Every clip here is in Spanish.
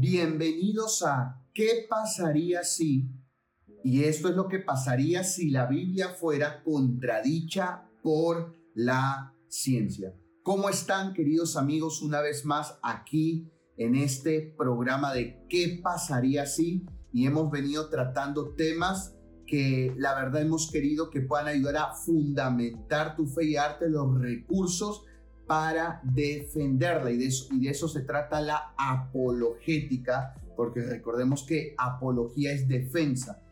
Bienvenidos a ¿Qué pasaría si? Y esto es lo que pasaría si la Biblia fuera contradicha por la ciencia. ¿Cómo están queridos amigos una vez más aquí en este programa de ¿Qué pasaría si? Y hemos venido tratando temas que la verdad hemos querido que puedan ayudar a fundamentar tu fe y darte los recursos para defenderla. Y de, eso, se trata la apologética, porque recordemos que apología es defensa.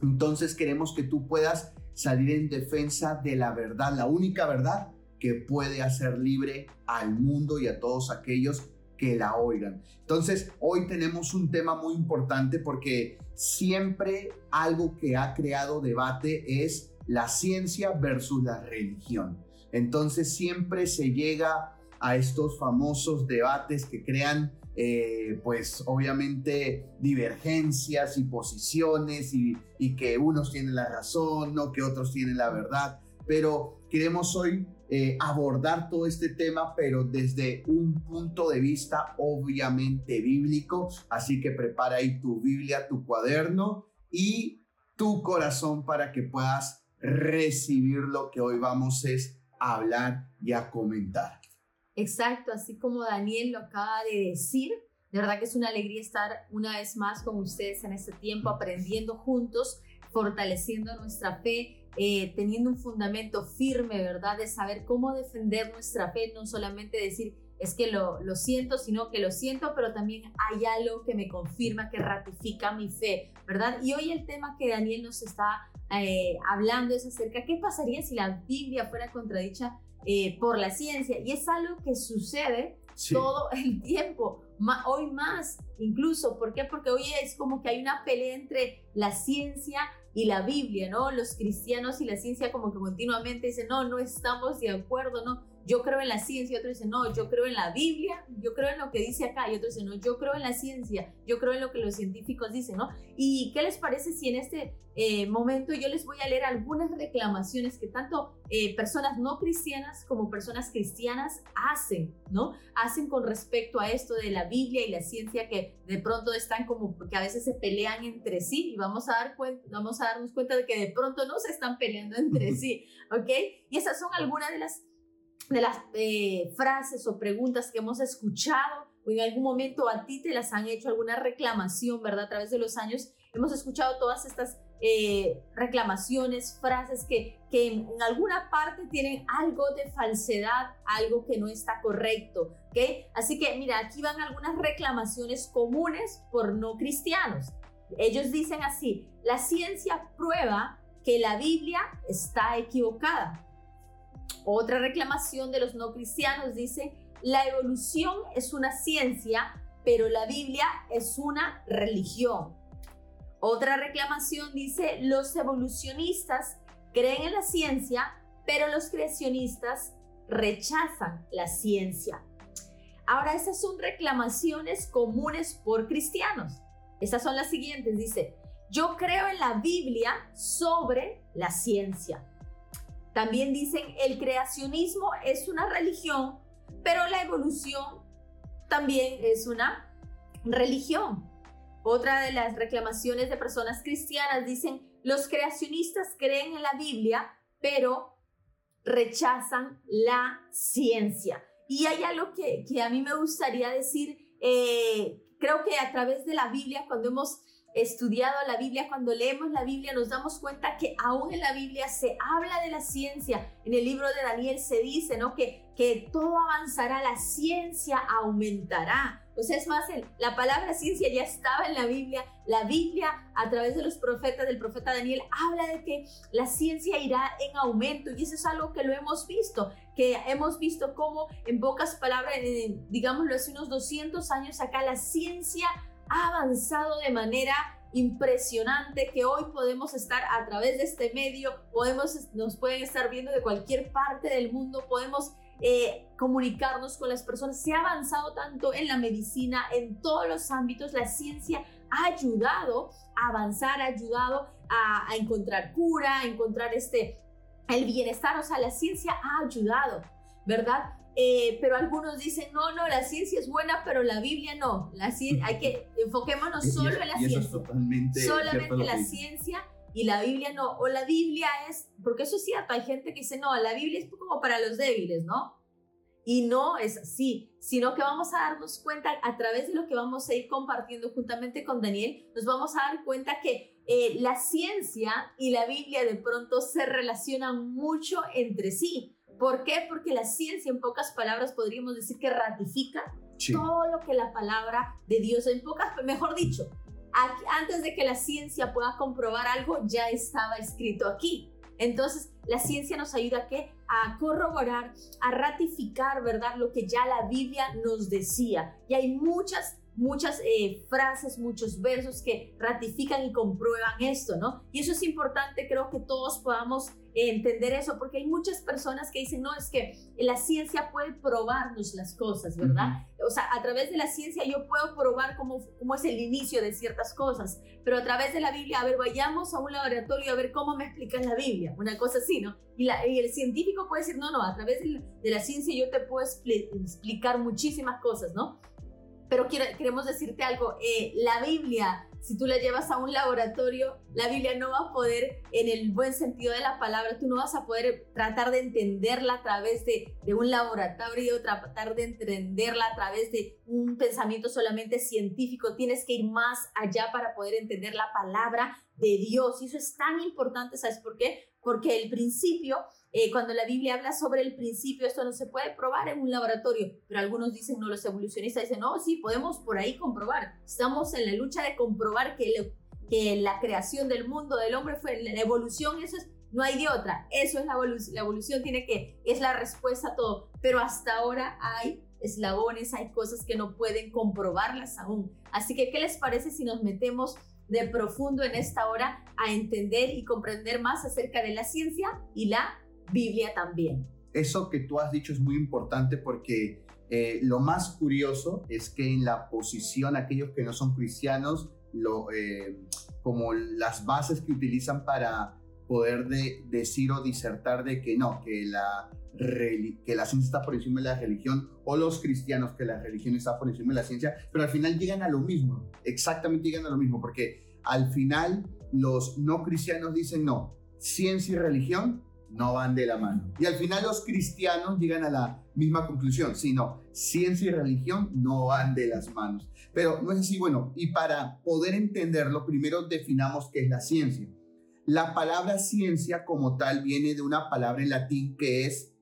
Entonces queremos que tú puedas salir en defensa de la verdad, la única verdad que puede hacer libre al mundo y a todos aquellos que la oigan. Entonces, hoy tenemos un tema muy importante porque siempre algo que ha creado debate es la ciencia versus la religión. Entonces, siempre se llega a estos famosos debates que crean eh, pues obviamente divergencias y posiciones y, que unos tienen la razón, no que otros tienen la verdad, pero queremos hoy eh, abordar todo este tema, pero desde un punto de vista obviamente bíblico. Así que prepara ahí tu Biblia, tu cuaderno y tu corazón para que puedas recibir lo que hoy vamos es hablar y a comentar. Exacto, así como Daniel lo acaba de decir, de verdad que es una alegría estar una vez más con ustedes en este tiempo, aprendiendo juntos, fortaleciendo nuestra fe eh, teniendo un fundamento firme, ¿verdad? De saber cómo defender nuestra fe, no solamente decir, es que lo, lo siento, sino que lo siento, pero también hay algo que me confirma, que ratifica mi fe, ¿verdad? Y hoy el tema que Daniel nos está eh, hablando es acerca, ¿qué pasaría si la Biblia fuera contradicha eh, por la ciencia? Y es algo que sucede todo el tiempo, hoy más incluso, ¿por qué? Porque hoy es como que hay una pelea entre la ciencia y la Biblia, ¿no? Los cristianos y la ciencia como que continuamente dicen, no, no estamos de acuerdo, ¿no? Yo creo en la ciencia, y otro dice, no, yo creo en la Biblia, yo creo en lo que dice acá, y otro dice, no, yo creo en la ciencia, yo creo en lo que los científicos dicen, ¿no? ¿Y qué les parece si en este eh, momento yo les voy a leer algunas reclamaciones que tanto eh, personas no cristianas como personas cristianas hacen, ¿no? Hacen con respecto a esto de la Biblia y la ciencia que de pronto están como que a veces se pelean entre sí y vamos a, dar cuenta, vamos a darnos cuenta de que de pronto no se están peleando entre sí, ¿ok? Y esas son algunas de las de las eh, frases o preguntas que hemos escuchado o en algún momento a ti te las han hecho alguna reclamación, ¿verdad? A través de los años hemos escuchado todas estas eh, reclamaciones, frases que, que en, alguna parte tienen algo de falsedad, algo que no está correcto, ¿ok? Así que mira, aquí van algunas reclamaciones comunes por no cristianos. Ellos dicen así, la ciencia prueba que la Biblia está equivocada. Otra reclamación de los no cristianos dice, la evolución es una ciencia, pero la Biblia es una religión. Otra reclamación dice, los evolucionistas creen en la ciencia, pero los creacionistas rechazan la ciencia. Ahora, esas son reclamaciones comunes por cristianos. Esas son las siguientes. Dice, yo creo en la Biblia sobre la ciencia. También dicen el creacionismo es una religión, pero la evolución también es una religión. Otra de las reclamaciones de personas cristianas dicen los creacionistas creen en la Biblia, pero rechazan la ciencia. Y hay algo que, a mí me gustaría decir, eh, creo que a través de la Biblia, cuando hemos estudiado la Biblia, cuando leemos la Biblia nos damos cuenta que aún en la Biblia se habla de la ciencia. En el libro de Daniel se dice, ¿no? Que, que todo avanzará, la ciencia aumentará. O sea, es más, la palabra ciencia ya estaba en la Biblia. La Biblia, a través de los profetas, del profeta Daniel, habla de que la ciencia irá en aumento. Y eso es algo que lo hemos visto, que hemos visto cómo, en pocas palabras, digámoslo hace unos 200 años acá, la ciencia ha avanzado de manera impresionante que hoy podemos estar a través de este medio, podemos, nos pueden estar viendo de cualquier parte del mundo, podemos eh, comunicarnos con las personas. Se ha avanzado tanto en la medicina, en todos los ámbitos, la ciencia ha ayudado a avanzar, ha ayudado a, a encontrar cura, a encontrar este, el bienestar, o sea, la ciencia ha ayudado, ¿verdad? Eh, pero algunos dicen, no, no, la ciencia es buena, pero la Biblia no. La ciencia, hay que enfoquémonos solo en la ciencia. Solamente la ciencia y la Biblia no. O la Biblia es, porque eso es cierto, hay gente que dice, no, la Biblia es como para los débiles, ¿no? Y no es así, sino que vamos a darnos cuenta a través de lo que vamos a ir compartiendo juntamente con Daniel, nos vamos a dar cuenta que eh, la ciencia y la Biblia de pronto se relacionan mucho entre sí. ¿Por qué? Porque la ciencia, en pocas palabras, podríamos decir que ratifica todo lo que la palabra de Dios, en pocas, mejor dicho, antes de que la ciencia pueda comprobar algo, ya estaba escrito aquí. Entonces, la ciencia nos ayuda a qué? A corroborar, a ratificar, ¿verdad? Lo que ya la Biblia nos decía. Y hay muchas muchas eh, frases, muchos versos que ratifican y comprueban esto, ¿no? Y eso es importante, creo que todos podamos entender eso, porque hay muchas personas que dicen, no, es que la ciencia puede probarnos las cosas, ¿verdad? O sea, a través de la ciencia yo puedo probar cómo, cómo es el inicio de ciertas cosas, pero a través de la Biblia, a ver, vayamos a un laboratorio a ver cómo me explican la Biblia, una cosa así, ¿no? Y, el científico puede decir, no, no, a través de la, ciencia yo te puedo explicar muchísimas cosas, ¿no? Pero queremos decirte algo, eh, la Biblia, si tú la llevas a un laboratorio, la Biblia no va a poder, en el buen sentido de la palabra, tú no vas a poder tratar de entenderla a través de, de un laboratorio, tratar de entenderla a través de un pensamiento solamente científico. Tienes que ir más allá para poder entender la palabra de Dios. Y eso es tan importante, ¿sabes por qué? Porque el principio eh, cuando la Biblia habla sobre el principio, esto no se puede probar en un laboratorio, pero algunos dicen, no, los evolucionistas dicen, no, sí, podemos por ahí comprobar. Estamos en la lucha de comprobar que, que la creación del mundo, del hombre, fue la evolución, eso es, no hay de otra. Eso es la evolución, la evolución tiene que, es la respuesta a todo, pero hasta ahora hay eslabones, hay cosas que no pueden comprobarlas aún. Así que, ¿qué les parece si nos metemos de profundo en esta hora a entender y comprender más acerca de la ciencia y la Biblia también. Eso que tú has dicho es muy importante porque eh, lo más curioso es que en la posición, aquellos que no son cristianos, lo, eh, como las bases que utilizan para poder de, decir o disertar de que no, que la, que la ciencia está por encima de la religión, o los cristianos que la religión está por encima de la ciencia, pero al final llegan a lo mismo, exactamente llegan a lo mismo, porque al final los no cristianos dicen no, ciencia y religión no van de la mano. Y al final los cristianos llegan a la misma conclusión, sino ciencia y religión no van de las manos. Pero no es así, bueno, y para poder entenderlo, primero definamos qué es la ciencia. La palabra ciencia como tal viene de una palabra en latín que es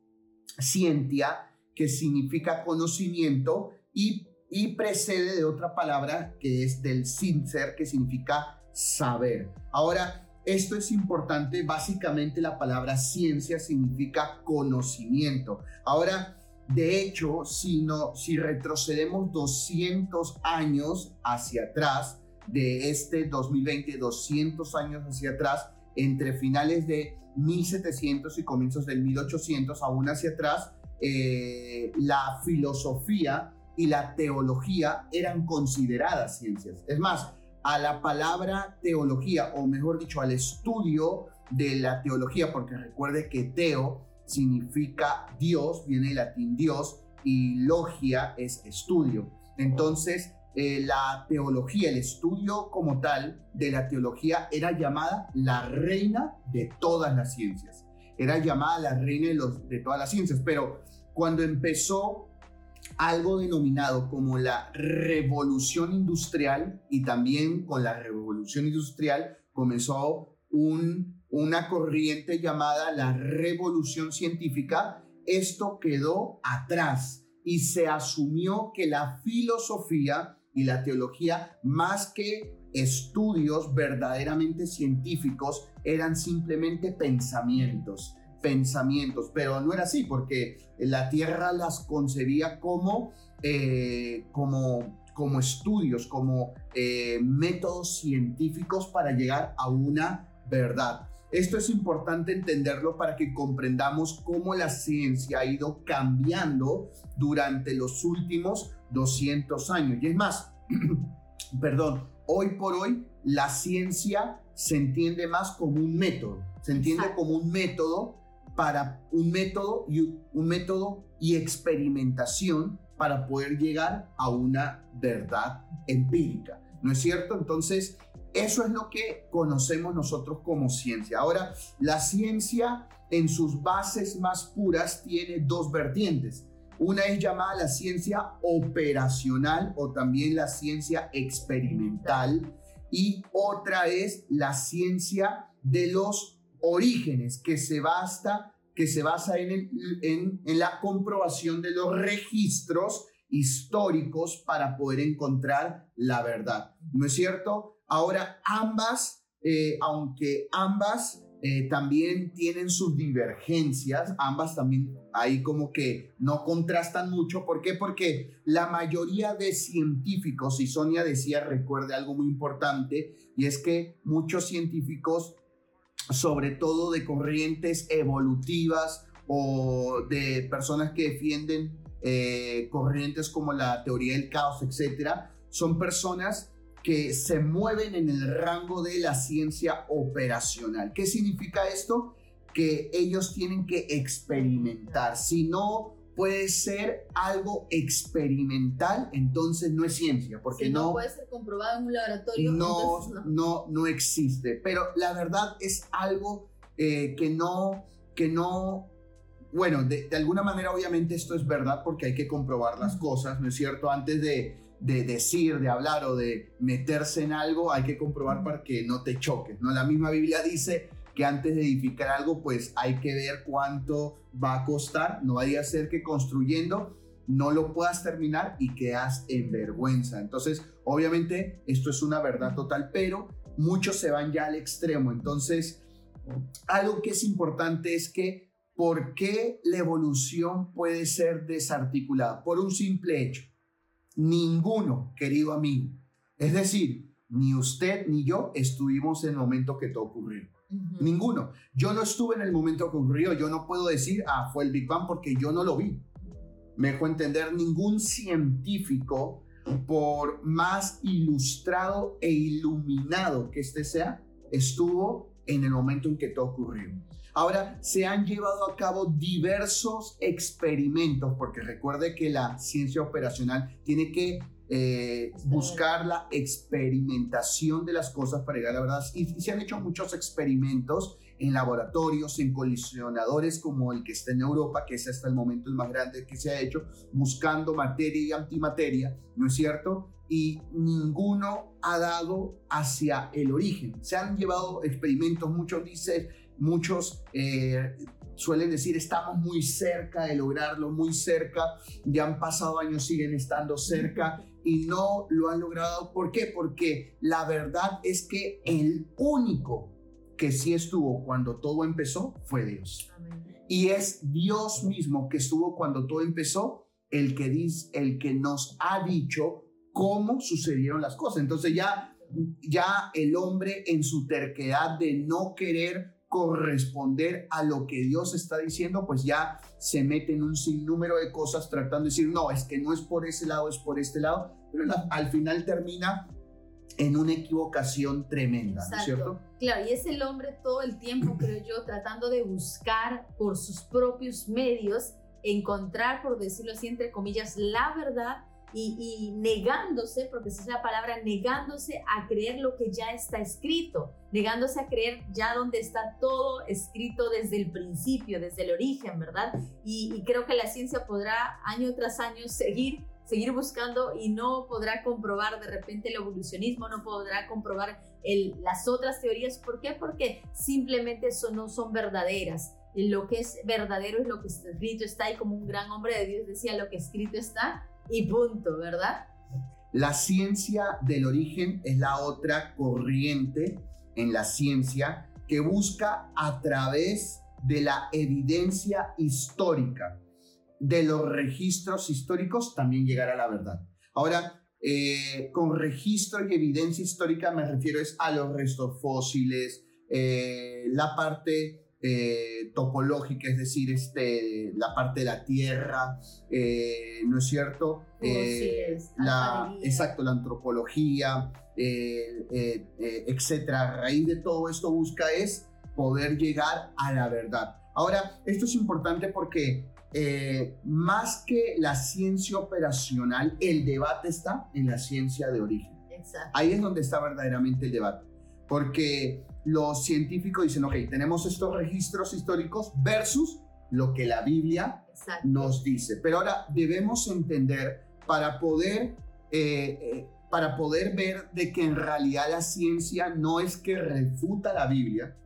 scientia, que significa conocimiento, y, y precede de otra palabra que es del sincer, que significa saber. Ahora, esto es importante, básicamente la palabra ciencia significa conocimiento. Ahora, de hecho, si, retrocedemos 200 años hacia atrás, de este 2020, 200 años hacia atrás, entre finales de 1700 y comienzos del 1800, aún hacia atrás, eh, la filosofía y la teología eran consideradas ciencias. Es más, a la palabra teología, o mejor dicho, al estudio de la teología, porque recuerde que teo significa Dios, viene del latín Dios, y logia es estudio. Entonces, eh, la teología, el estudio como tal de la teología era llamada la reina de todas las ciencias. Era llamada la reina de, los, de todas las ciencias, pero cuando empezó algo denominado como la revolución industrial y también con la revolución industrial comenzó una corriente llamada la revolución científica. Esto quedó atrás y se asumió que la filosofía y la teología, más que estudios verdaderamente científicos, eran simplemente pensamientos pensamientos, pero no era así porque la Tierra las concebía como, eh, como, como estudios, como eh, métodos científicos para llegar a una verdad. Esto es importante entenderlo para que comprendamos cómo la ciencia ha ido cambiando durante los últimos 200 años. Y es más, perdón, hoy por hoy la ciencia se entiende más como un método, se entiende como un método para un método y, un método y experimentación para poder llegar a una verdad empírica. ¿No es cierto? Entonces, eso es lo que conocemos nosotros como ciencia. Ahora, la ciencia en sus bases más puras tiene dos vertientes. Una es llamada la ciencia operacional o también la ciencia experimental y otra es la ciencia de los orígenes que se que se basa en, en, en la comprobación de los registros históricos para poder encontrar la verdad. ¿No es cierto? Ahora, ambas, eh, aunque ambas eh, también tienen sus divergencias, ambas también ahí como que no contrastan mucho. ¿Por qué? Porque la mayoría de científicos, y Sonia decía, recuerde algo muy importante, y es que muchos científicos, sobre todo de corrientes evolutivas o de personas que defienden eh, corrientes como la teoría del caos, etcétera, son personas que se mueven en el rango de la ciencia operacional. ¿Qué significa esto? Que ellos tienen que experimentar. Si no puede ser algo experimental, entonces no es ciencia, porque no, no, puede ser comprobado en un laboratorio. No, no. no, existe. Pero la verdad es algo eh, que no, que no bueno, de, de, alguna manera obviamente esto es verdad porque hay que comprobar las cosas, ¿no es cierto? Antes de, de decir, de hablar o de meterse en algo, hay que comprobar para que no te choques, ¿no? La misma Biblia dice que antes de edificar algo, pues hay que ver cuánto va a costar, no vaya a ser que construyendo no lo puedas terminar y quedas en vergüenza. Entonces, obviamente, esto es una verdad total, pero muchos se van ya al extremo. Entonces, algo que es importante es que, ¿por qué la evolución puede ser desarticulada? Por un simple hecho Ninguno, querido amigo. Es decir, ni usted ni yo estuvimos en el momento que todo ocurrió. Ninguno. Yo no estuve en el momento que ocurrió. Yo no puedo decir, ah, fue el Big Bang porque yo no lo vi. Me dejó entender ningún científico, por más ilustrado e iluminado que este sea, estuvo en el momento en que todo ocurrió. Ahora, se han llevado a cabo diversos experimentos, porque recuerde que la ciencia operacional tiene que eh, buscar la experimentación de las cosas para llegar a la verdad. Y, se han hecho muchos experimentos en laboratorios, en colisionadores como el que está en Europa, que es hasta el momento el más grande que se ha hecho, buscando materia y antimateria, ¿no es cierto? Y ninguno ha dado hacia el origen. Se han llevado experimentos, muchos dicen, Muchos eh, suelen decir estamos muy cerca de lograrlo, muy cerca, ya han pasado años, siguen estando cerca y no lo han logrado. ¿Por qué? Porque la verdad es que el único que sí estuvo cuando todo empezó fue Dios. Y es Dios mismo que estuvo cuando todo empezó, el que, dice, el que nos ha dicho cómo sucedieron las cosas. Entonces ya, ya el hombre en su terquedad de no querer corresponder a lo que Dios está diciendo, pues ya se mete en un sinnúmero de cosas tratando de decir, no, es que no es por ese lado, es por este lado, pero al final termina en una equivocación tremenda, ¿no es cierto? Claro, y es el hombre todo el tiempo, creo yo, tratando de buscar por sus propios medios, encontrar, por decirlo así, entre comillas, la verdad y, negándose, porque esa es la palabra, negándose a creer lo que ya está escrito, negándose a creer ya donde está todo escrito desde el principio, desde el origen, ¿verdad? Y, creo que la ciencia podrá año tras año seguir seguir buscando y no podrá comprobar de repente el evolucionismo, no podrá comprobar las otras teorías. ¿Por qué? Porque simplemente eso no son verdaderas. Lo que es verdadero es lo que está escrito está y como un gran hombre de Dios decía, lo que escrito está y punto, ¿verdad? La ciencia del origen es la otra corriente en la ciencia que busca a través de la evidencia histórica, de los registros históricos, también llegar a la verdad. Ahora, eh, con registro y evidencia histórica me refiero es a los restos fósiles, eh, la parte eh, topológica, es decir, este, la parte de la tierra, eh, ¿no es cierto? Eh, la, exacto, la antropología, etcétera. A raíz de todo esto busca es poder llegar a la verdad. Ahora, esto es importante porque más que la ciencia operacional, el debate está en la ciencia de origen. Exacto. Ahí es donde está verdaderamente el debate. Porque los científicos dicen, ok, tenemos estos registros históricos versus lo que la Biblia Exacto. nos dice. Pero ahora debemos entender para poder, eh, eh, para poder ver de que en realidad la ciencia no es que refuta la Biblia,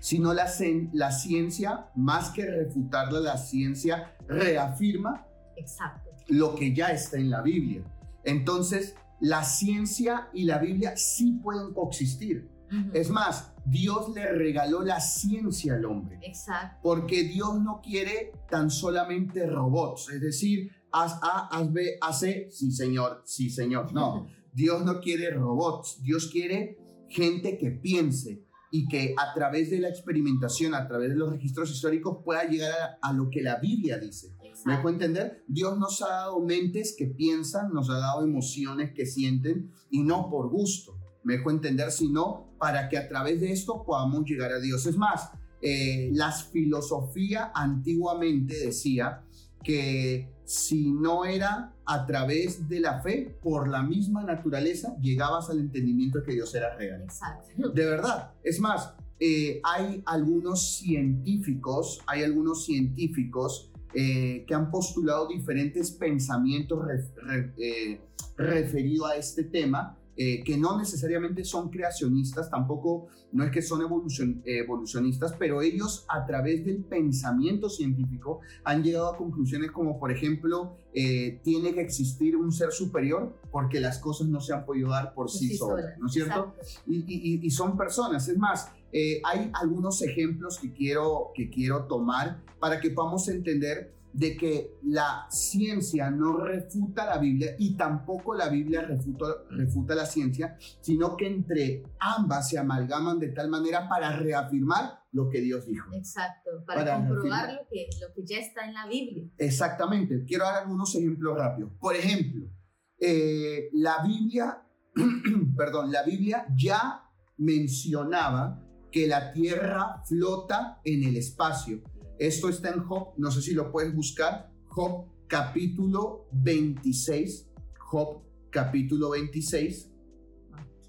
sino la ciencia, más que refutarla, la ciencia reafirma Exacto. lo que ya está en la Biblia. Entonces, la ciencia y la Biblia sí pueden coexistir. Es más, Dios le regaló la ciencia al hombre. Exacto. Porque Dios no quiere tan solamente robots, es decir, haz A, haz B, hace, sí señor, sí señor. No, Dios no quiere robots, Dios quiere gente que piense y que a través de la experimentación, a través de los registros históricos, pueda llegar a, a lo que la Biblia dice. ¿Me dejo entender? Dios nos ha dado mentes que piensan, nos ha dado emociones que sienten y no por gusto. Me dejo entender, sino para que a través de esto podamos llegar a Dios. Es más, eh, la filosofía antiguamente decía que si no era a través de la fe, por la misma naturaleza, llegabas al entendimiento de que Dios era real. Exacto. De verdad. Es más, eh, hay algunos científicos, hay algunos científicos eh, que han postulado diferentes pensamientos ref- re- eh, referido a este tema, eh, que no necesariamente son creacionistas, tampoco no es que son evolucion- evolucionistas, pero ellos a través del pensamiento científico han llegado a conclusiones como, por ejemplo, eh, tiene que existir un ser superior porque las cosas no se han podido dar por Por sí, sí solas, sola. ¿no es cierto? Y, y- y son personas. Es más, eh, hay algunos ejemplos que quiero, que quiero tomar para que podamos entender de que la ciencia no refuta la Biblia y tampoco la Biblia refuta, refuta la ciencia, sino que entre ambas se amalgaman de tal manera para reafirmar lo que Dios dijo. Exacto. Para, Para comprobar lo que, lo que ya está en la Biblia. Exactamente. Quiero dar algunos ejemplos rápidos. Por ejemplo, eh, la Biblia, perdón, la Biblia ya mencionaba que la Tierra flota en el espacio. Esto está en Job, no sé si lo puedes buscar, Job capítulo 26, Job capítulo 26,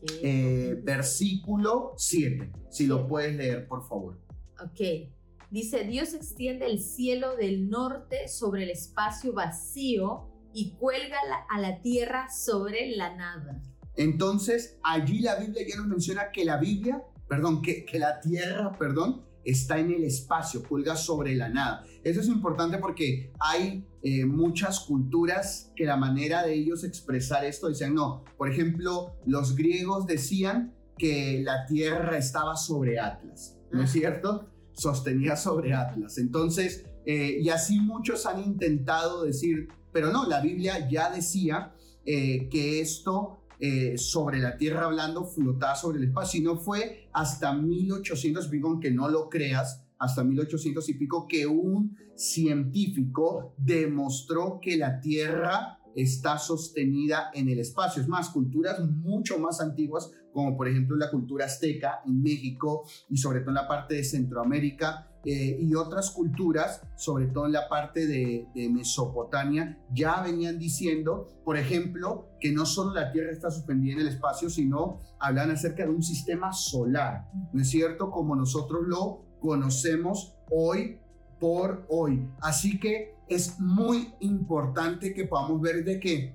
Ok. eh, versículo 7, si lo puedes leer, por favor. Ok. Dice, Dios extiende el cielo del norte sobre el espacio vacío y cuelga a la tierra sobre la nada. Entonces, allí la Biblia ya nos menciona que la Biblia, perdón, que, que la tierra, perdón, está en el espacio, cuelga sobre la nada. Eso es importante porque hay eh, muchas culturas que la manera de ellos expresar esto decían, no, por ejemplo, los griegos decían que la tierra estaba sobre Atlas, ¿no es cierto? Sostenía sobre Atlas. Entonces, eh, y así muchos han intentado decir, pero no, la Biblia ya decía eh, que esto eh, sobre la Tierra hablando flotaba sobre el espacio. Y no fue hasta 1800 y pico, aunque no lo creas, hasta 1800 y pico, que un científico demostró que la Tierra está sostenida en el espacio. Es más, culturas mucho más antiguas, como por ejemplo la cultura azteca en México y sobre todo en la parte de Centroamérica, eh, y otras culturas, sobre todo en la parte de, de Mesopotamia, ya venían diciendo, por ejemplo, que no solo la Tierra está suspendida en el espacio, sino hablan acerca de un sistema solar, ¿no es cierto? Como nosotros lo conocemos hoy por hoy. Así que es muy importante que podamos ver de que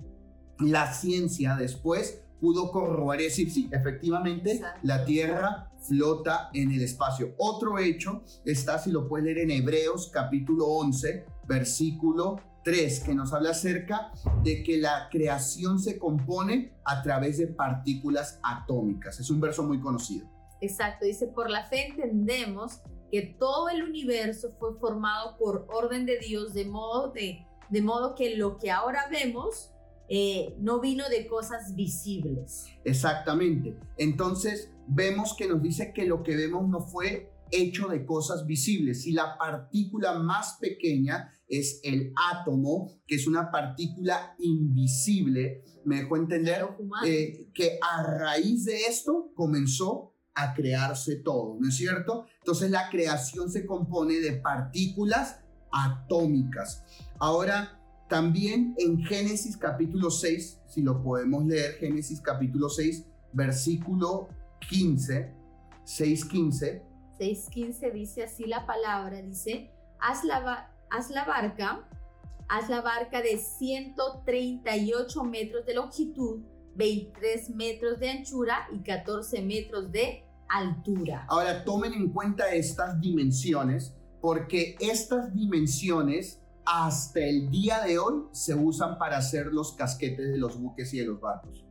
la ciencia después pudo corroborar y decir, sí, efectivamente, Exacto. la Tierra flota en el espacio. Otro hecho está, si lo puedes leer en Hebreos capítulo 11, versículo 3, que nos habla acerca de que la creación se compone a través de partículas atómicas. Es un verso muy conocido. Exacto. Dice, por la fe entendemos que todo el universo fue formado por orden de Dios, de modo, de, de modo que lo que ahora vemos eh, no vino de cosas visibles. Exactamente. Entonces vemos que nos dice que lo que vemos no fue hecho de cosas visibles. Y la partícula más pequeña es el átomo, que es una partícula invisible. Me dejó entender eh, que a raíz de esto comenzó a crearse todo, ¿no es cierto? Entonces la creación se compone de partículas atómicas. Ahora, también en Génesis capítulo 6, si lo podemos leer, Génesis capítulo 6, versículo 15, 6.15. 6.15 dice así la palabra, dice, haz la, haz la barca, haz la barca de 138 metros de longitud, 23 metros de anchura y 14 metros de altura. Ahora tomen en cuenta estas dimensiones porque estas dimensiones hasta el día de hoy se usan para hacer los casquetes de los buques y de los barcos.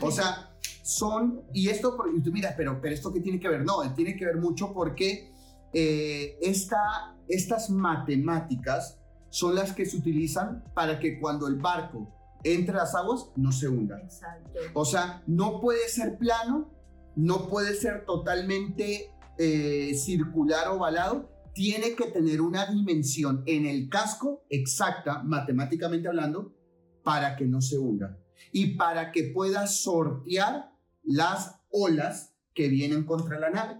O sea, son, y esto, y tú miras, pero, pero esto qué tiene que ver, no, tiene que ver mucho porque eh, esta, estas matemáticas son las que se utilizan para que cuando el barco entre las aguas no se hunda. O sea, no puede ser plano, no puede ser totalmente eh, circular ovalado, tiene que tener una dimensión en el casco exacta, matemáticamente hablando, para que no se hunda y para que pueda sortear las olas que vienen contra la nave.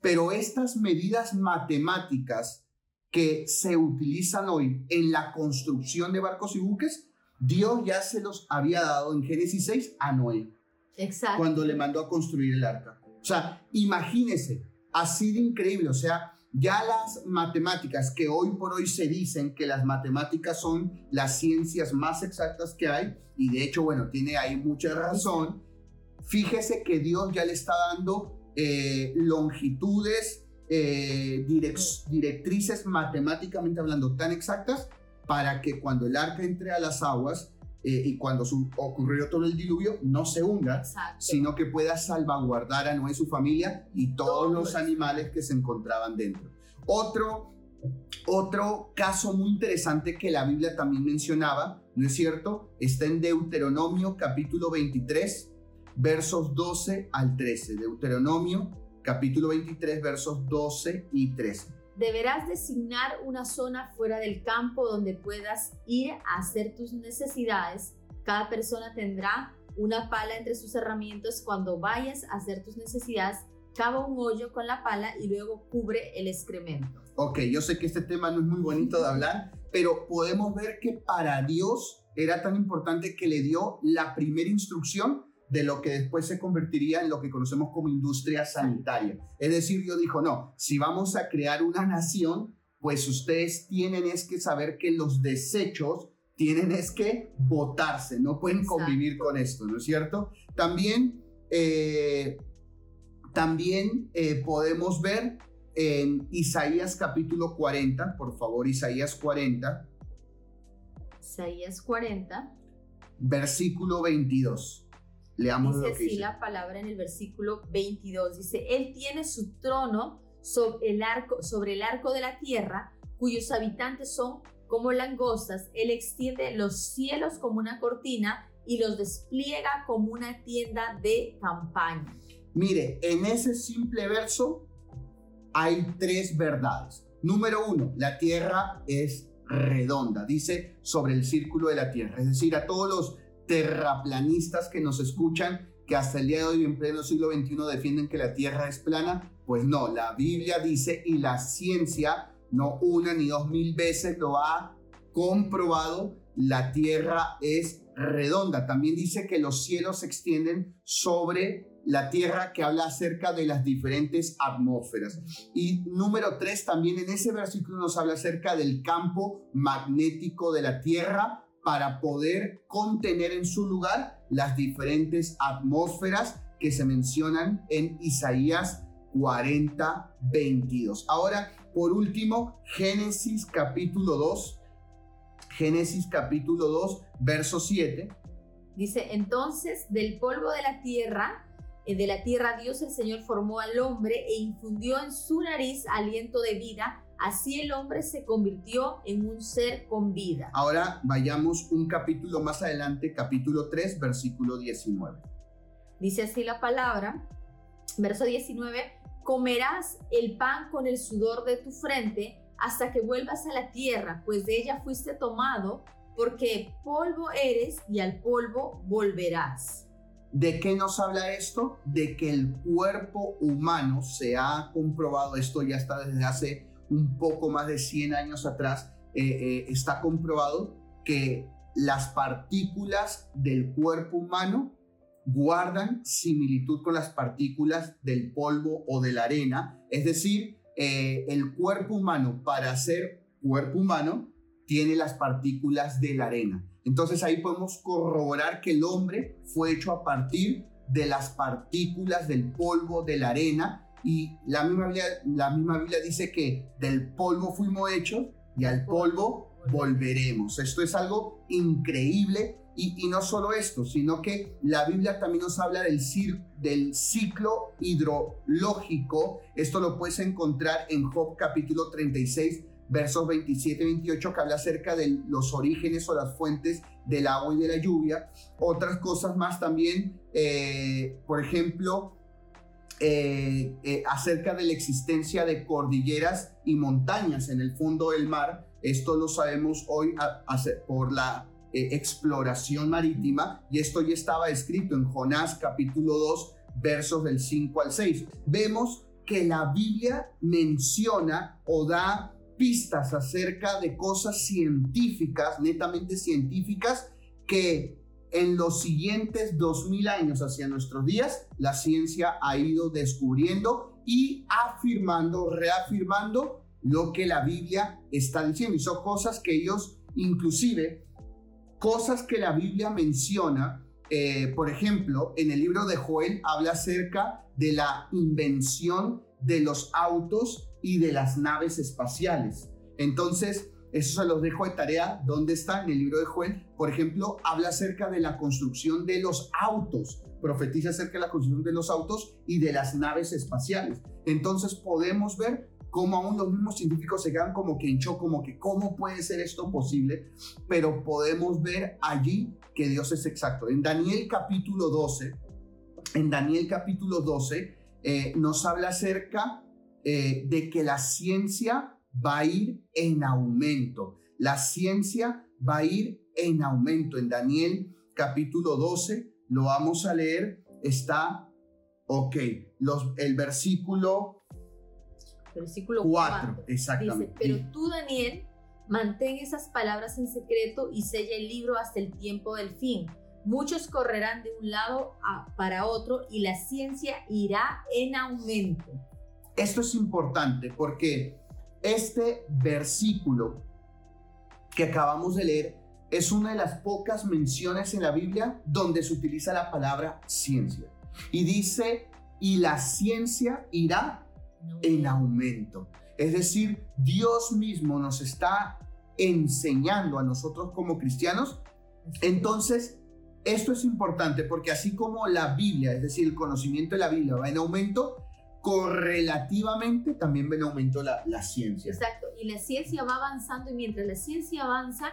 Pero estas medidas matemáticas que se utilizan hoy en la construcción de barcos y buques, Dios ya se los había dado en Génesis 6 a Noé. Exacto. Cuando le mandó a construir el arca. O sea, imagínese, así de increíble. O sea, ya las matemáticas que hoy por hoy se dicen que las matemáticas son las ciencias más exactas que hay, y de hecho, bueno, tiene ahí mucha razón. Fíjese que Dios ya le está dando eh, longitudes, eh, directrices matemáticamente hablando tan exactas para que cuando el arca entre a las aguas eh, y cuando su, ocurrió todo el diluvio no se hunda, sino que pueda salvaguardar a Noé y su familia y todos los animales que se encontraban dentro. Otro, otro caso muy interesante que la Biblia también mencionaba, ¿no es cierto? Está en Deuteronomio capítulo 23, versos 12 al 13. Deuteronomio capítulo 23, versos 12 y 13. Deberás designar una zona fuera del campo donde puedas ir a hacer tus necesidades. Cada persona tendrá una pala entre sus herramientas. Cuando vayas a hacer tus necesidades, cava un hoyo con la pala y luego cubre el excremento. Ok, yo sé que este tema no es muy bonito de hablar, pero podemos ver que para Dios era tan importante que le dio la primera instrucción de lo que después se convertiría en lo que conocemos como industria sanitaria. Es decir, Dios dijo, no, si vamos a crear una nación, pues ustedes tienen es que saber que los desechos tienen es que votarse, no pueden convivir con esto, ¿no es cierto? También, eh, también eh, podemos ver en Isaías capítulo 40, por favor, Isaías 40. Isaías 40. Versículo 22. Leamos dice así la palabra en el versículo 22. Dice, Él tiene su trono sobre el arco, sobre el arco de la tierra, cuyos habitantes son como langostas. Él extiende los cielos como una cortina y los despliega como una tienda de campaña. Mire, en ese simple verso hay tres verdades. Número uno, la tierra es redonda, dice sobre el círculo de la tierra. Es decir, a todos los terraplanistas que nos escuchan, que hasta el día de hoy en pleno siglo XXI defienden que la Tierra es plana, pues no, la Biblia dice y la ciencia, no una ni dos mil veces lo ha comprobado, la Tierra es redonda. También dice que los cielos se extienden sobre la Tierra que habla acerca de las diferentes atmósferas. Y número tres, también en ese versículo nos habla acerca del campo magnético de la Tierra para poder contener en su lugar las diferentes atmósferas que se mencionan en Isaías 40, 22. Ahora, por último, Génesis capítulo 2, Génesis capítulo 2, verso 7. Dice, entonces del polvo de la tierra, eh, de la tierra Dios el Señor formó al hombre e infundió en su nariz aliento de vida Así el hombre se convirtió en un ser con vida. Ahora vayamos un capítulo más adelante, capítulo 3, versículo 19. Dice así la palabra, verso 19, comerás el pan con el sudor de tu frente hasta que vuelvas a la tierra, pues de ella fuiste tomado, porque polvo eres y al polvo volverás. ¿De qué nos habla esto? De que el cuerpo humano se ha comprobado, esto ya está desde hace un poco más de 100 años atrás, eh, eh, está comprobado que las partículas del cuerpo humano guardan similitud con las partículas del polvo o de la arena, es decir, eh, el cuerpo humano para ser cuerpo humano tiene las partículas de la arena. Entonces ahí podemos corroborar que el hombre fue hecho a partir de las partículas del polvo de la arena y la misma Biblia, la misma Biblia dice que del polvo fuimos hechos y al polvo volveremos. Esto es algo increíble y, no solo esto, sino que la Biblia también nos habla del, del ciclo hidrológico. Esto lo puedes encontrar en Job capítulo 36, versos 27 y 28, que habla acerca de los orígenes o las fuentes del agua y de la lluvia. Otras cosas más también, eh, por ejemplo, eh, eh, acerca de la existencia de cordilleras y montañas en el fondo del mar. Esto lo sabemos hoy por la exploración marítima y esto ya estaba escrito en Jonás capítulo 2 versos del 5 al 6. Vemos que la Biblia menciona o da pistas acerca de cosas científicas, netamente científicas, que en los siguientes 2000 años hacia nuestros días, la ciencia ha ido descubriendo y afirmando, reafirmando lo que la Biblia está diciendo. Y son cosas que ellos, inclusive, cosas que la Biblia menciona, eh, por ejemplo, en el libro de Joel habla acerca de la invención de los autos y de las naves espaciales. Entonces, eso se los dejo de tarea. ¿Dónde está? En el libro de Joel, por ejemplo, habla acerca de la construcción de los autos, profetiza acerca de la construcción de los autos y de las naves espaciales. Entonces podemos ver cómo aún los mismos científicos se quedan como que en shock, como que cómo puede ser esto posible, pero podemos ver allí que Dios es exacto. En Daniel capítulo 12, en Daniel capítulo 12, eh, nos habla acerca eh, de que la ciencia va a ir en aumento. La ciencia va a ir en aumento. En Daniel capítulo 12, lo vamos a leer, está, ok, los, el versículo, versículo 4, exactamente. Dice, pero tú, Daniel, mantén esas palabras en secreto y sella el libro hasta el tiempo del fin. Muchos correrán de un lado para otro y la ciencia irá en aumento. Esto es importante porque este versículo que acabamos de leer es una de las pocas menciones en la Biblia donde se utiliza la palabra ciencia. Y dice, y la ciencia irá en aumento. Es decir, Dios mismo nos está enseñando a nosotros como cristianos. Entonces, esto es importante porque así como la Biblia, es decir, el conocimiento de la Biblia va en aumento, correlativamente también ven aumento la, la ciencia. Exacto, y la ciencia va avanzando y mientras la ciencia avanza,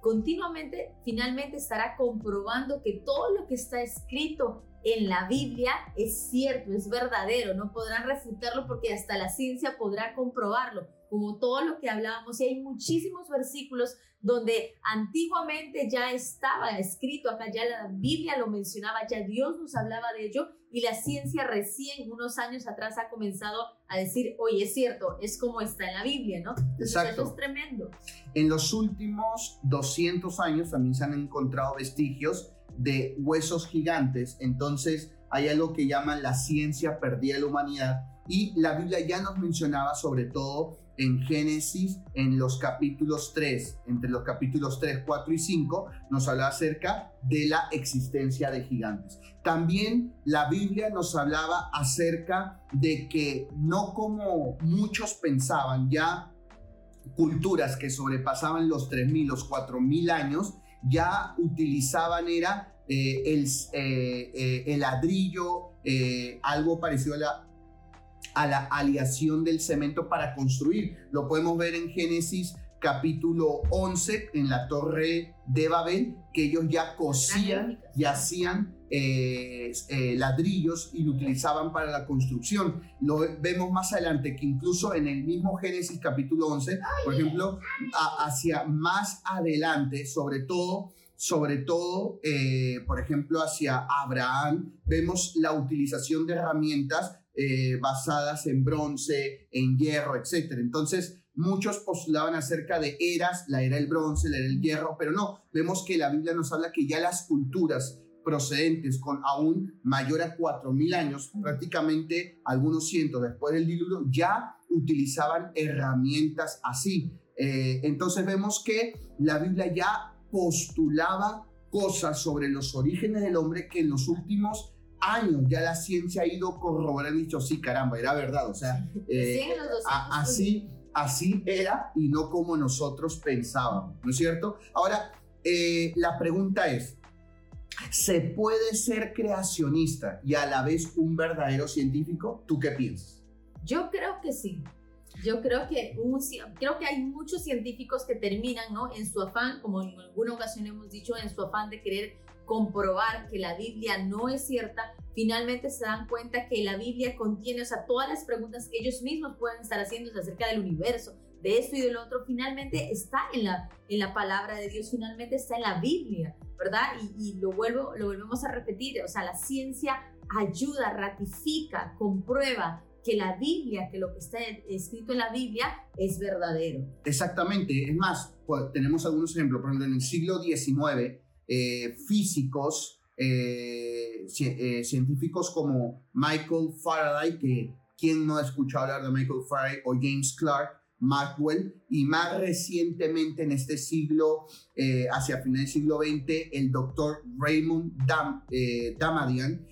continuamente, finalmente estará comprobando que todo lo que está escrito en la Biblia es cierto, es verdadero, no podrán refutarlo porque hasta la ciencia podrá comprobarlo, como todo lo que hablábamos, y hay muchísimos versículos donde antiguamente ya estaba escrito, acá ya la Biblia lo mencionaba, ya Dios nos hablaba de ello, y la ciencia recién unos años atrás ha comenzado a decir, oye, es cierto, es como está en la Biblia, ¿no? Exacto. Eso es tremendo. En los últimos 200 años también se han encontrado vestigios de huesos gigantes, entonces hay algo que llaman la ciencia perdida de la humanidad y la Biblia ya nos mencionaba sobre todo en Génesis, en los capítulos 3, entre los capítulos 3, 4 y 5, nos habla acerca de la existencia de gigantes. También la Biblia nos hablaba acerca de que no como muchos pensaban, ya culturas que sobrepasaban los 3.000, los 4.000 años, ya utilizaban era eh, eh, eh, el, ladrillo, algo parecido a la, a la aleación del cemento para construir. Lo podemos ver en Génesis capítulo 11, en la torre de Babel, que ellos ya cosían y hacían eh, eh, ladrillos y lo utilizaban para la construcción. Lo vemos más adelante que incluso en el mismo Génesis capítulo 11, por ejemplo, hacia más adelante, sobre todo sobre todo, eh, por ejemplo, hacia Abraham, vemos la utilización de herramientas eh, basadas en bronce, en hierro, etc. Entonces, muchos postulaban acerca de eras, la era del bronce, la era del hierro, pero no, vemos que la Biblia nos habla que ya las culturas procedentes con aún mayor a 4.000 años, prácticamente algunos cientos después del diluvio, ya utilizaban herramientas así. Eh, entonces vemos que la Biblia ya postulaba cosas sobre los orígenes del hombre que en los últimos años ya la ciencia ha ido corroborando y dicho, sí, caramba, era verdad. O sea, eh, así, así era y no como nosotros pensábamos, ¿no es cierto? Ahora, eh, la pregunta es, ¿se puede ser creacionista y a la vez un verdadero científico? ¿Tú qué piensas? Yo creo que sí. Yo creo que, un, creo que hay muchos científicos que terminan, ¿no? En su afán, como en alguna ocasión hemos dicho, en su afán de querer comprobar que la Biblia no es cierta, finalmente se dan cuenta que la Biblia contiene, o sea, todas las preguntas que ellos mismos pueden estar haciendo acerca del universo, de esto y del otro, finalmente está en la, en la palabra de Dios, finalmente está en la Biblia, ¿verdad? Y, y lo, vuelvo, lo volvemos a repetir, o sea, la ciencia ayuda, ratifica, comprueba que la Biblia, que lo que está escrito en la Biblia es verdadero. Exactamente, es más, pues, tenemos algunos ejemplos, por ejemplo, en el siglo XIX, eh, físicos, eh, eh, científicos como Michael Faraday, que quien no ha escuchado hablar de Michael Faraday, o James Clark, Maxwell, y más recientemente en este siglo, hacia finales del siglo XX, el doctor Raymond Dam, Damadian,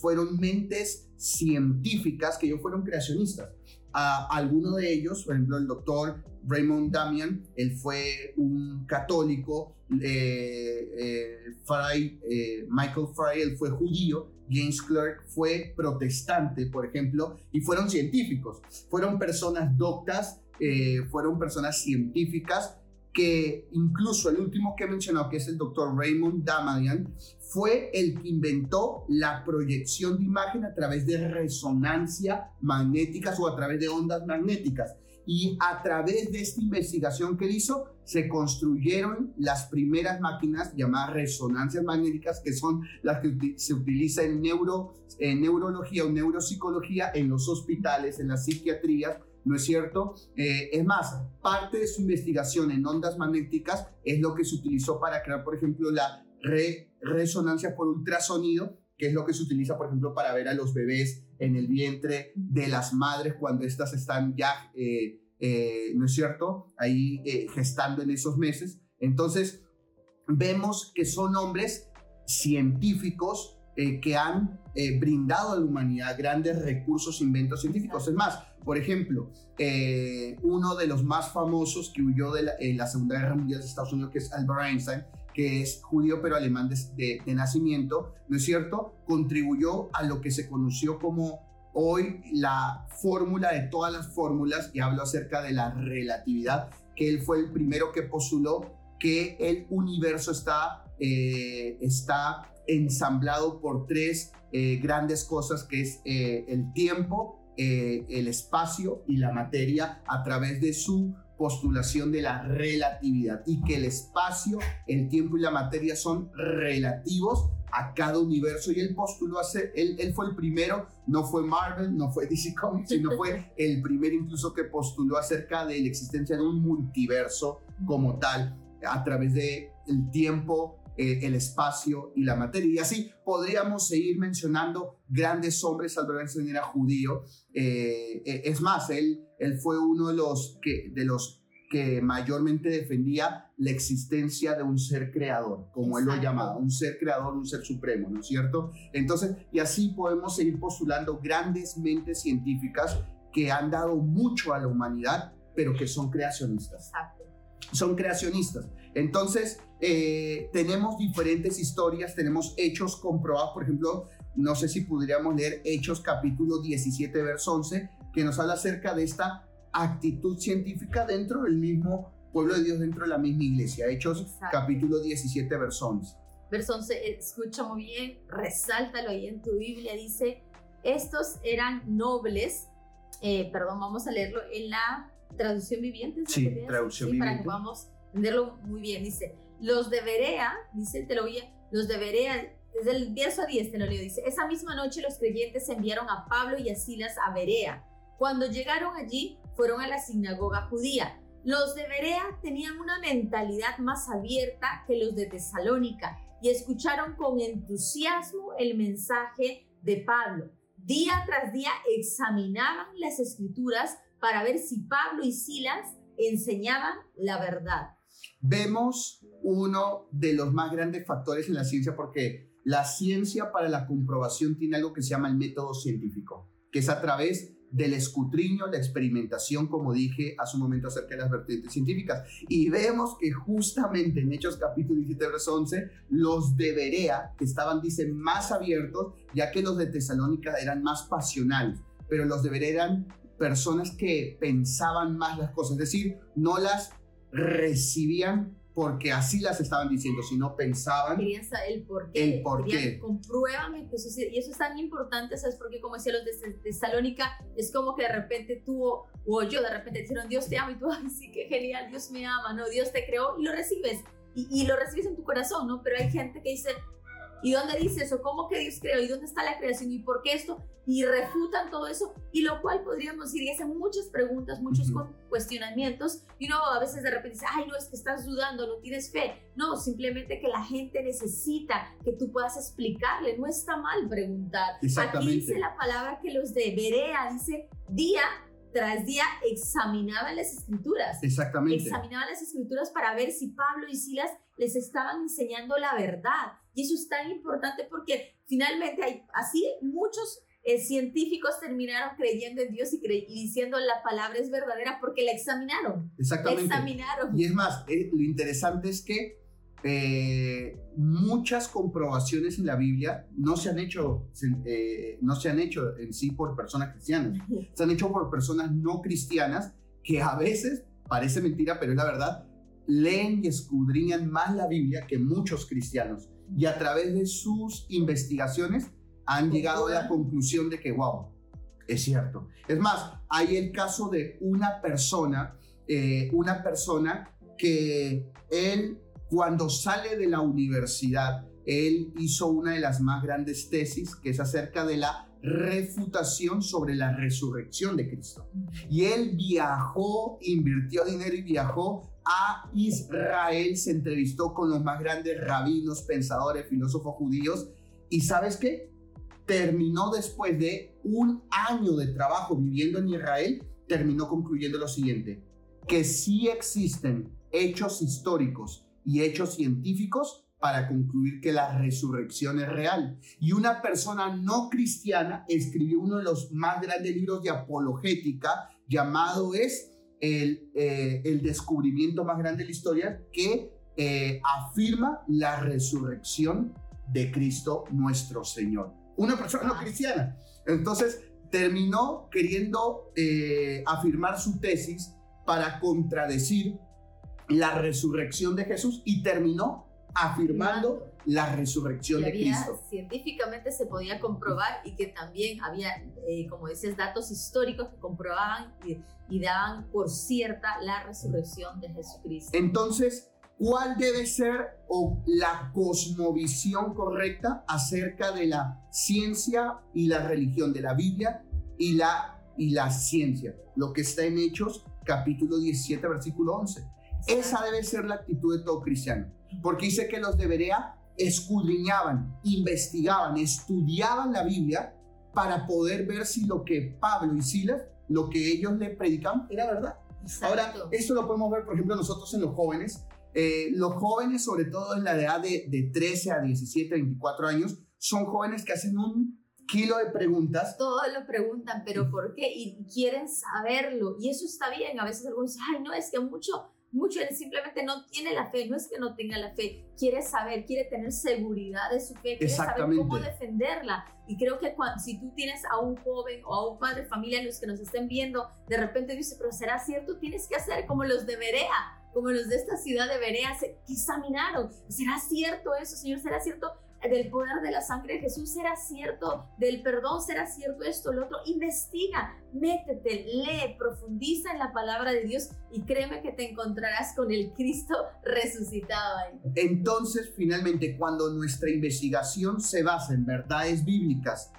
fueron mentes científicas que ellos fueron creacionistas. A alguno de ellos, por ejemplo, el doctor Raymond Damian, él fue un católico, eh, eh, eh, Michael Fry, él fue judío, James Clerk fue protestante, por ejemplo, y fueron científicos, fueron personas doctas, fueron personas científicas que incluso el último que he mencionado, que es el doctor Raymond Damadian, fue el que inventó la proyección de imagen a través de resonancia magnéticas o a través de ondas magnéticas. Y a través de esta investigación que él hizo, se construyeron las primeras máquinas llamadas resonancias magnéticas, que son las que se utiliza en, neuro, en neurología o neuropsicología en los hospitales, en las psiquiatrías, ¿no es cierto? Eh, es más, parte de su investigación en ondas magnéticas es lo que se utilizó para crear, por ejemplo, la resonancia por ultrasonido, que es lo que se utiliza, por ejemplo, para ver a los bebés en el vientre de las madres cuando éstas están ya, eh, eh, ¿no es cierto?, ahí gestando en esos meses. Entonces, vemos que son hombres científicos que han brindado a la humanidad grandes recursos, inventos científicos. Es más, por ejemplo, eh, uno de los más famosos que huyó de la, Segunda Guerra Mundial de Estados Unidos, que es Albert Einstein, que es judío pero alemán de, nacimiento, ¿no es cierto? Contribuyó a lo que se conoció como hoy la fórmula de todas las fórmulas, y hablo acerca de la relatividad, que él fue el primero que postuló que el universo está, eh, está ensamblado por tres eh, grandes cosas, que es el tiempo, eh, el espacio y la materia a través de su postulación de la relatividad y que el espacio, el tiempo y la materia son relativos a cada universo. Y él postuló hacer, él, él fue el primero, no fue Marvel, no fue DC Comics, sino fue el primero incluso que postuló acerca de la existencia de un multiverso como tal a través de el tiempo, eh, el espacio y la materia. Y así podríamos seguir mencionando grandes hombres. Albert Einstein era judío. Eh, eh, es más, él, él fue uno de los, que, de los que mayormente defendía la existencia de un ser creador, como él lo llamaba, un ser creador, un ser supremo, ¿no es cierto? Entonces, y así podemos seguir postulando grandes mentes científicas que han dado mucho a la humanidad, pero que son creacionistas. Son creacionistas. Entonces, eh, tenemos diferentes historias, tenemos hechos comprobados, por ejemplo, no sé si podríamos leer Hechos capítulo 17, verso 11, que nos habla acerca de esta actitud científica dentro del mismo pueblo de Dios, dentro de la misma iglesia. Hechos capítulo 17, verso 11. Verso 11, escucha muy bien, resáltalo ahí en tu Biblia, dice, estos eran nobles, eh, perdón, vamos a leerlo en la traducción viviente. Sí, traducción viviente. Para que podamos entenderlo muy bien, dice, Los de Berea, dice, te lo voy a, los de Berea, desde el 10 a 10 te lo leo, dice, esa misma noche los creyentes enviaron a Pablo y a Silas a Berea. Cuando llegaron allí, fueron a la sinagoga judía. Los de Berea tenían una mentalidad más abierta que los de Tesalónica y escucharon con entusiasmo el mensaje de Pablo. Día tras día examinaban las escrituras para ver si Pablo y Silas enseñaban la verdad. Vemos uno de los más grandes factores en la ciencia porque la ciencia para la comprobación tiene algo que se llama el método científico, que es a través del escutriño, la experimentación, como dije hace un momento acerca de las vertientes científicas. Y vemos que justamente en Hechos capítulo 17, verso 11, los de Berea, que estaban, dice, más abiertos, ya que los de Tesalónica eran más pasionales, pero los de Berea eran personas que pensaban más las cosas, es decir, no las recibían porque así las estaban diciendo, si no pensaban. Querían saber el por qué. El por qué. Compruébame que eso Y eso es tan importante, ¿sabes? Porque como decía los de Tesalónica, es como que de repente tú o yo de repente dijeron, Dios te ama y tú, ay, sí, qué genial, Dios me ama, ¿no? Dios te creó y lo recibes. Y, y lo recibes en tu corazón, ¿no? Pero hay gente que dice, ¿Y dónde dice eso? ¿Cómo que Dios creó? ¿Y dónde está la creación? ¿Y por qué esto? Y refutan todo eso, y lo cual podríamos decir, y hacen muchas preguntas, muchos cuestionamientos, y uno a veces de repente dice, ay, no, es que estás dudando, no tienes fe. No, simplemente que la gente necesita que tú puedas explicarle, no está mal preguntar. Aquí dice la palabra que los de Berea, dice, día tras día examinaban las escrituras. Exactamente. Examinaban las escrituras para ver si Pablo y Silas les estaban enseñando la verdad. Y eso es tan importante porque finalmente hay, así muchos eh, científicos terminaron creyendo en Dios y, diciendo la palabra es verdadera porque la examinaron. Exactamente. La examinaron. Y es más, eh, lo interesante es que eh, muchas comprobaciones en la Biblia no se han hecho, no se han hecho en sí por personas cristianas, se han hecho por personas no cristianas que a veces, parece mentira, pero es la verdad, leen y escudriñan más la Biblia que muchos cristianos y a través de sus investigaciones han llegado a la conclusión de que, wow, es cierto. Es más, hay el caso de una persona, eh, una persona que él, cuando sale de la universidad, él hizo una de las más grandes tesis, que es acerca de la refutación sobre la resurrección de Cristo. Y él viajó, invirtió dinero y viajó a Israel, se entrevistó con los más grandes rabinos, pensadores, filósofos judíos, y ¿sabes qué? Terminó después de un año de trabajo viviendo en Israel, terminó concluyendo lo siguiente, que sí existen hechos históricos y hechos científicos para concluir que la resurrección es real. Y una persona no cristiana escribió uno de los más grandes libros de apologética llamado es el, eh, el descubrimiento más grande de la historia que eh, afirma la resurrección de Cristo nuestro Señor. Una persona no cristiana. Entonces terminó queriendo eh, afirmar su tesis para contradecir la resurrección de Jesús y terminó afirmando la resurrección de Cristo. Científicamente se podía comprobar y que también había, como decías, datos históricos que comprobaban y y daban por cierta la resurrección de Jesucristo. Entonces, ¿cuál debe ser o la cosmovisión correcta acerca de la ciencia y la religión, de la Biblia y la, y la ciencia? Lo que está en Hechos capítulo 17, versículo 11. Esa debe ser la actitud de todo cristiano, porque dice que los de Berea escudriñaban, investigaban, estudiaban la Biblia para poder ver si lo que Pablo y Silas lo que ellos le predicaban era verdad. Ahora, esto lo podemos ver, por ejemplo, nosotros en los jóvenes. Eh, los jóvenes, sobre todo en la edad de, de 13 a 17, 24 años, son jóvenes que hacen un kilo de preguntas. Todos lo preguntan, pero ¿por qué? Y quieren saberlo. Y eso está bien. A veces algunos dicen, ay, no, es que mucho mucho él simplemente no tiene la fe, no es que no tenga la fe, quiere saber, quiere tener seguridad de su fe, quiere saber cómo defenderla. Y creo que si tú tienes a un joven o a un padre de familia, los que nos estén viendo, de repente dice, pero ¿será cierto? Tienes que hacer como los de Berea, como los de esta ciudad de Berea, que examinaron. ¿Será cierto eso, Señor? ¿Será cierto? Del poder de la sangre de Jesús, será cierto, del perdón será cierto esto, lo otro. Investiga, métete, lee, profundiza en la palabra de Dios y créeme que te encontrarás con el Cristo resucitado ahí. Entonces, finalmente, cuando nuestra investigación se basa en verdades bíblicas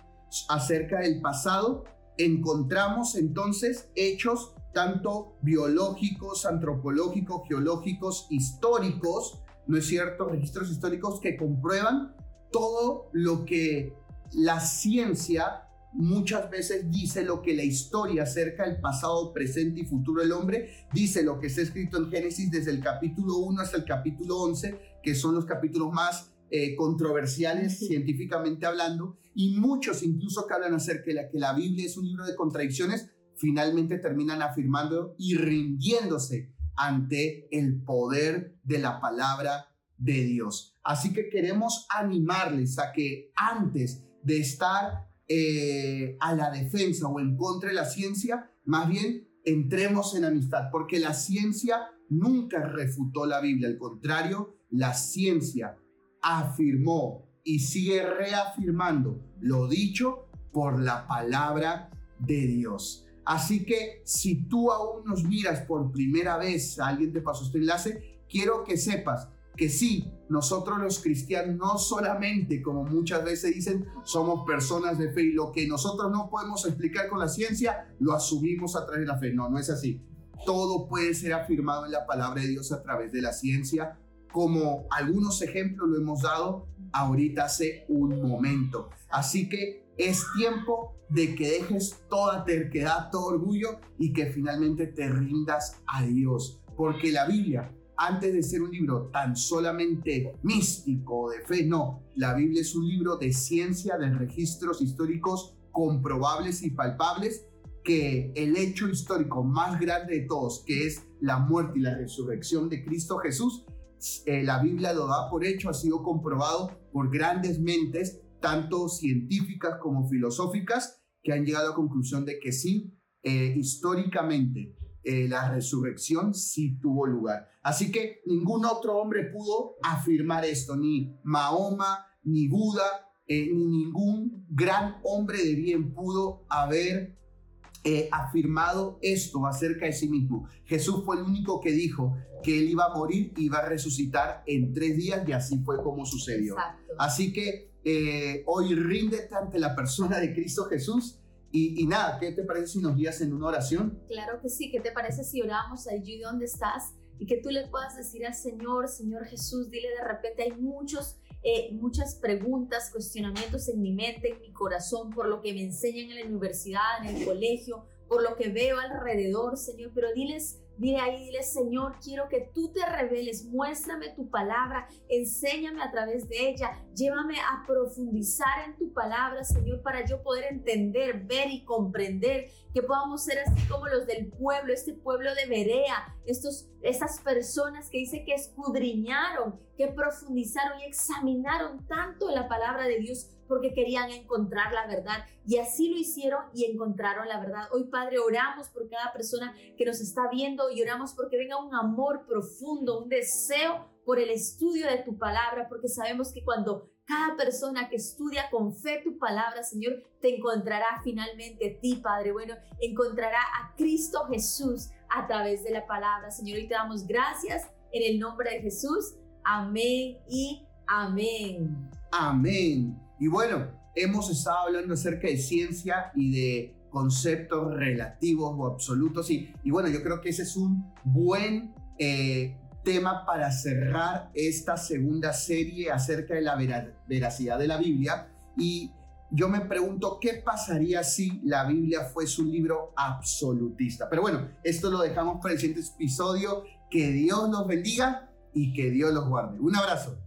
acerca del pasado, encontramos entonces hechos tanto biológicos, antropológicos, geológicos, históricos, ¿no es cierto? Registros históricos que comprueban todo lo que la ciencia muchas veces dice lo que la historia acerca del pasado, presente y futuro del hombre dice lo que está escrito en Génesis desde el capítulo 1 hasta el capítulo 11, que son los capítulos más eh, controversiales científicamente hablando, y muchos incluso que hablan acerca de la, que la Biblia es un libro de contradicciones, finalmente terminan afirmando y rindiéndose ante el poder de la palabra de Dios. Así que queremos animarles a que antes de estar eh, a la defensa o en contra de la ciencia, más bien entremos en amistad, porque la ciencia nunca refutó la Biblia, al contrario, la ciencia afirmó y sigue reafirmando lo dicho por la palabra de Dios. Así que si tú aún nos miras por primera vez, alguien te pasó este enlace, quiero que sepas que sí, nosotros los cristianos no solamente, como muchas veces dicen, somos personas de fe y lo que nosotros no podemos explicar con la ciencia, lo asumimos a través de la fe. No, no es así. Todo puede ser afirmado en la palabra de Dios a través de la ciencia, como algunos ejemplos lo hemos dado ahorita hace un momento. Así que es tiempo de que dejes toda terquedad, todo orgullo y que finalmente te rindas a Dios. Porque la Biblia, antes de ser un libro tan solamente místico de fe, no, la Biblia es un libro de ciencia, de registros históricos comprobables y palpables que el hecho histórico más grande de todos, que es la muerte y la resurrección de Cristo Jesús, eh, la Biblia lo da por hecho, ha sido comprobado por grandes mentes tanto científicas como filosóficas, que han llegado a la conclusión de que sí, eh, históricamente eh, la resurrección sí tuvo lugar. Así que ningún otro hombre pudo afirmar esto, ni Mahoma, ni Buda, eh, ni ningún gran hombre de bien pudo haber afirmado esto acerca de sí mismo. Jesús fue el único que dijo que él iba a morir y iba a resucitar en tres días y así fue como sucedió. Así que eh, hoy ríndete ante la persona de Cristo Jesús. Y, nada, ¿qué te parece si nos guías en una oración? Claro que sí, ¿qué te parece si oramos allí donde estás y que tú le puedas decir al Señor, Señor Jesús, dile de repente, hay muchos, eh, muchas preguntas, cuestionamientos en mi mente, en mi corazón, por lo que me enseñan en la universidad, en el colegio, por lo que veo alrededor, Señor, pero diles, Dile ahí, dile, Señor, quiero que tú te reveles, muéstrame tu palabra, enséñame a través de ella, llévame a profundizar en tu palabra, Señor, para yo poder entender, ver y comprender, que podamos ser así como los del pueblo, este pueblo de Berea, estos, esas personas que dice que escudriñaron, que profundizaron y examinaron tanto la palabra de Dios porque querían encontrar la verdad. Y así lo hicieron y encontraron la verdad. Hoy, Padre, oramos por cada persona que nos está viendo y oramos porque venga un amor profundo, un deseo por el estudio de tu palabra, porque sabemos que cuando cada persona que estudia con fe tu palabra, Señor, te encontrará finalmente ti, Padre. Bueno, encontrará a Cristo Jesús a través de la palabra, Señor. Y te damos gracias en el nombre de Jesús. Amén y amén. Amén. Y bueno, hemos estado hablando acerca de ciencia y de conceptos relativos o absolutos. Y, y bueno, yo creo que ese es un buen eh, tema para cerrar esta segunda serie acerca de la veracidad de la Biblia. Y yo me pregunto qué pasaría si la Biblia fuese un libro absolutista. Pero bueno, esto lo dejamos para el siguiente episodio. Que Dios los bendiga y que Dios los guarde. Un abrazo.